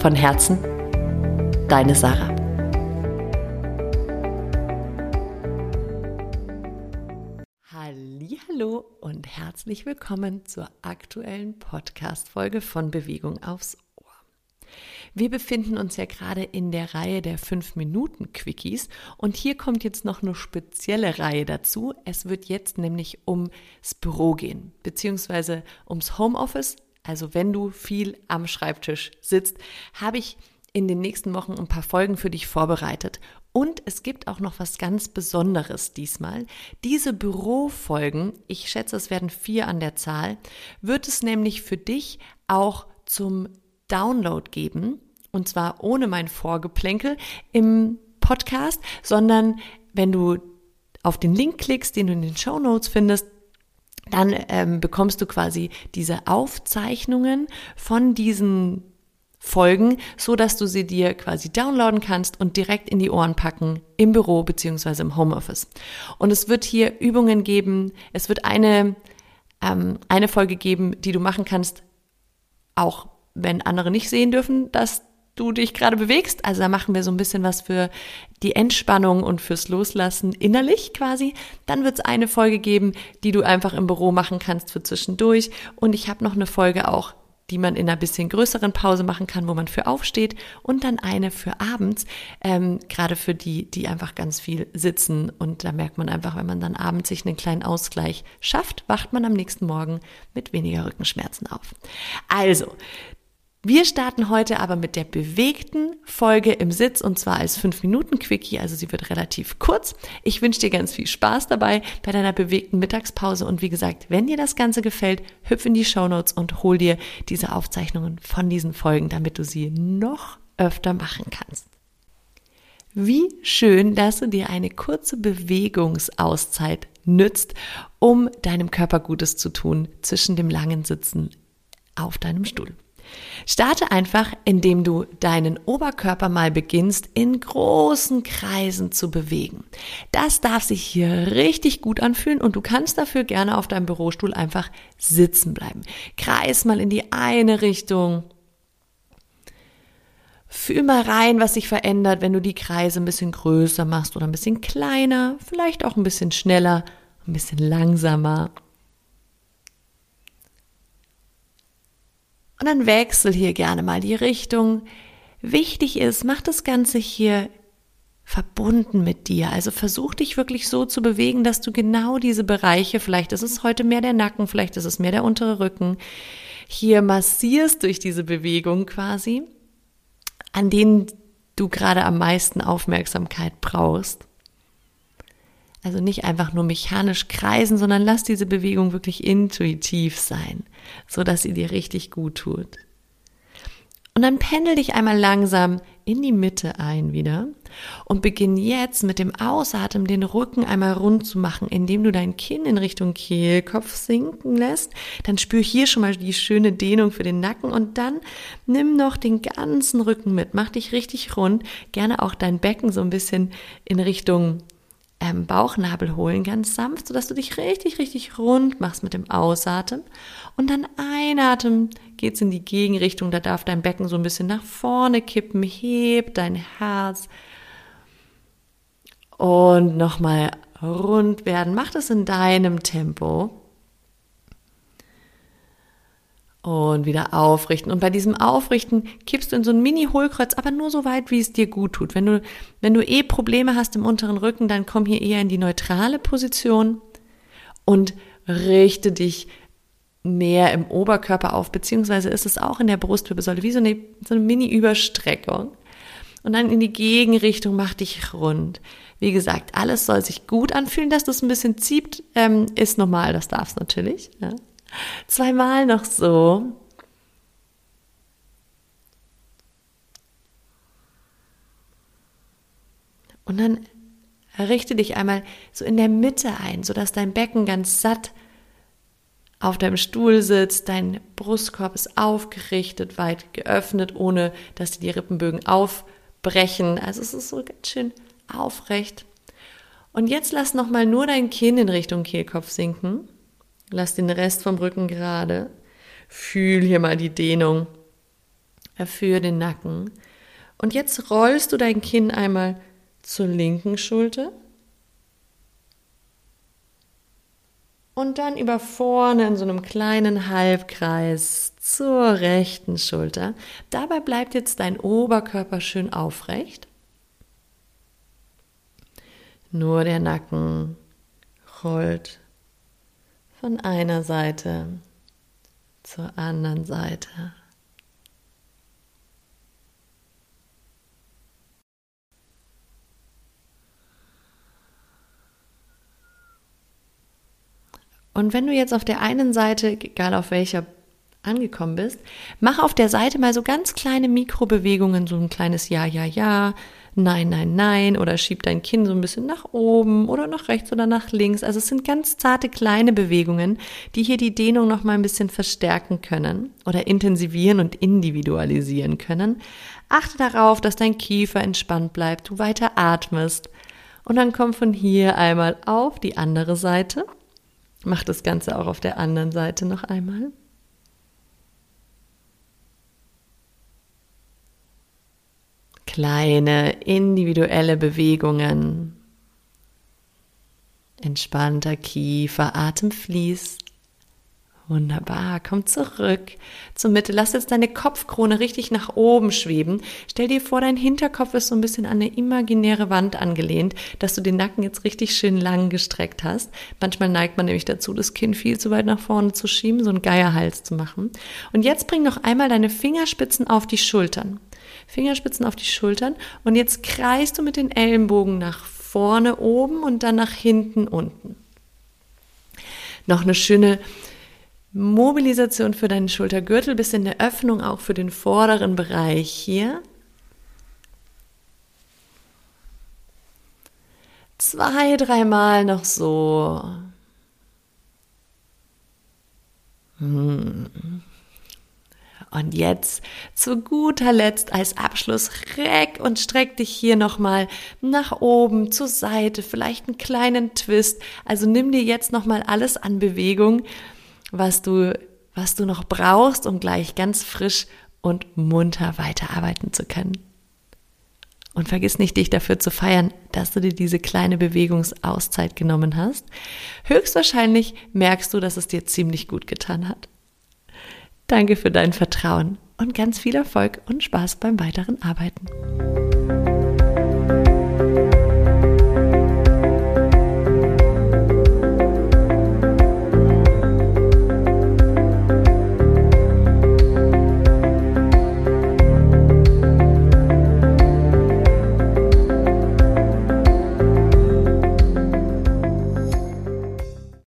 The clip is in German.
Von Herzen, deine Sarah. Hallo und herzlich willkommen zur aktuellen Podcast Folge von Bewegung aufs Ohr. Wir befinden uns ja gerade in der Reihe der 5 Minuten Quickies und hier kommt jetzt noch eine spezielle Reihe dazu. Es wird jetzt nämlich ums Büro gehen, beziehungsweise ums Homeoffice, also wenn du viel am Schreibtisch sitzt, habe ich in den nächsten Wochen ein paar Folgen für dich vorbereitet. Und es gibt auch noch was ganz Besonderes diesmal. Diese Bürofolgen, ich schätze, es werden vier an der Zahl, wird es nämlich für dich auch zum Download geben. Und zwar ohne mein Vorgeplänkel im Podcast, sondern wenn du auf den Link klickst, den du in den Show Notes findest, dann ähm, bekommst du quasi diese Aufzeichnungen von diesen Folgen, so dass du sie dir quasi downloaden kannst und direkt in die Ohren packen im Büro beziehungsweise im Homeoffice. Und es wird hier Übungen geben. Es wird eine ähm, eine Folge geben, die du machen kannst, auch wenn andere nicht sehen dürfen, dass du dich gerade bewegst. Also da machen wir so ein bisschen was für die Entspannung und fürs Loslassen innerlich quasi. Dann wird es eine Folge geben, die du einfach im Büro machen kannst für zwischendurch. Und ich habe noch eine Folge auch, die man in einer bisschen größeren Pause machen kann, wo man für aufsteht. Und dann eine für abends, ähm, gerade für die, die einfach ganz viel sitzen. Und da merkt man einfach, wenn man dann abends sich einen kleinen Ausgleich schafft, wacht man am nächsten Morgen mit weniger Rückenschmerzen auf. Also, wir starten heute aber mit der bewegten Folge im Sitz und zwar als 5-Minuten-Quickie, also sie wird relativ kurz. Ich wünsche dir ganz viel Spaß dabei bei deiner bewegten Mittagspause und wie gesagt, wenn dir das Ganze gefällt, hüpf in die Show Notes und hol dir diese Aufzeichnungen von diesen Folgen, damit du sie noch öfter machen kannst. Wie schön, dass du dir eine kurze Bewegungsauszeit nützt, um deinem Körper Gutes zu tun zwischen dem langen Sitzen auf deinem Stuhl. Starte einfach, indem du deinen Oberkörper mal beginnst, in großen Kreisen zu bewegen. Das darf sich hier richtig gut anfühlen und du kannst dafür gerne auf deinem Bürostuhl einfach sitzen bleiben. Kreis mal in die eine Richtung. Fühl mal rein, was sich verändert, wenn du die Kreise ein bisschen größer machst oder ein bisschen kleiner, vielleicht auch ein bisschen schneller, ein bisschen langsamer. Und dann wechsel hier gerne mal die Richtung. Wichtig ist, mach das Ganze hier verbunden mit dir. Also versuch dich wirklich so zu bewegen, dass du genau diese Bereiche, vielleicht ist es heute mehr der Nacken, vielleicht ist es mehr der untere Rücken, hier massierst durch diese Bewegung quasi, an denen du gerade am meisten Aufmerksamkeit brauchst. Also nicht einfach nur mechanisch kreisen, sondern lass diese Bewegung wirklich intuitiv sein, so dass sie dir richtig gut tut. Und dann pendel dich einmal langsam in die Mitte ein wieder und beginn jetzt mit dem Ausatmen den Rücken einmal rund zu machen, indem du dein Kinn in Richtung Kehlkopf sinken lässt. Dann spür hier schon mal die schöne Dehnung für den Nacken und dann nimm noch den ganzen Rücken mit. Mach dich richtig rund. Gerne auch dein Becken so ein bisschen in Richtung ähm, Bauchnabel holen, ganz sanft, sodass du dich richtig, richtig rund machst mit dem Ausatmen. Und dann einatmen geht's in die Gegenrichtung. Da darf dein Becken so ein bisschen nach vorne kippen. Heb dein Herz. Und nochmal rund werden. Mach das in deinem Tempo und wieder aufrichten. Und bei diesem Aufrichten kippst du in so ein Mini-Hohlkreuz, aber nur so weit, wie es dir gut tut. Wenn du, wenn du eh Probleme hast im unteren Rücken, dann komm hier eher in die neutrale Position und richte dich mehr im Oberkörper auf, beziehungsweise ist es auch in der Brustwirbelsäule wie so eine, so eine Mini-Überstreckung. Und dann in die Gegenrichtung mach dich rund. Wie gesagt, alles soll sich gut anfühlen, dass das ein bisschen zieht, ähm, ist normal, das darf's natürlich. Ja. Zweimal noch so. Und dann richte dich einmal so in der Mitte ein, sodass dein Becken ganz satt auf deinem Stuhl sitzt, dein Brustkorb ist aufgerichtet, weit geöffnet, ohne dass dir die Rippenbögen aufbrechen. Also es ist so ganz schön aufrecht. Und jetzt lass nochmal nur dein Kinn in Richtung Kehlkopf sinken. Lass den Rest vom Rücken gerade. Fühl hier mal die Dehnung. Erführe den Nacken. Und jetzt rollst du dein Kinn einmal zur linken Schulter. Und dann über vorne in so einem kleinen Halbkreis zur rechten Schulter. Dabei bleibt jetzt dein Oberkörper schön aufrecht. Nur der Nacken rollt von einer Seite zur anderen Seite. Und wenn du jetzt auf der einen Seite, egal auf welcher, angekommen bist, mach auf der Seite mal so ganz kleine Mikrobewegungen, so ein kleines Ja, Ja, Ja, Nein, Nein, Nein oder schieb dein Kinn so ein bisschen nach oben oder nach rechts oder nach links. Also es sind ganz zarte kleine Bewegungen, die hier die Dehnung noch mal ein bisschen verstärken können oder intensivieren und individualisieren können. Achte darauf, dass dein Kiefer entspannt bleibt, du weiter atmest. Und dann komm von hier einmal auf die andere Seite Mach das Ganze auch auf der anderen Seite noch einmal. Kleine individuelle Bewegungen. Entspannter Kiefer, Atem fließt. Wunderbar, komm zurück zur Mitte. Lass jetzt deine Kopfkrone richtig nach oben schweben. Stell dir vor, dein Hinterkopf ist so ein bisschen an eine imaginäre Wand angelehnt, dass du den Nacken jetzt richtig schön lang gestreckt hast. Manchmal neigt man nämlich dazu, das Kinn viel zu weit nach vorne zu schieben, so einen Geierhals zu machen. Und jetzt bring noch einmal deine Fingerspitzen auf die Schultern. Fingerspitzen auf die Schultern und jetzt kreist du mit den Ellenbogen nach vorne oben und dann nach hinten unten. Noch eine schöne Mobilisation für deinen Schultergürtel, bis in der Öffnung auch für den vorderen Bereich hier. Zwei, dreimal noch so. Hm. Und jetzt zu guter Letzt als Abschluss reck und streck dich hier nochmal nach oben, zur Seite, vielleicht einen kleinen Twist. Also nimm dir jetzt nochmal alles an Bewegung was du, was du noch brauchst, um gleich ganz frisch und munter weiterarbeiten zu können. Und vergiss nicht, dich dafür zu feiern, dass du dir diese kleine Bewegungsauszeit genommen hast. Höchstwahrscheinlich merkst du, dass es dir ziemlich gut getan hat. Danke für dein Vertrauen und ganz viel Erfolg und Spaß beim weiteren Arbeiten.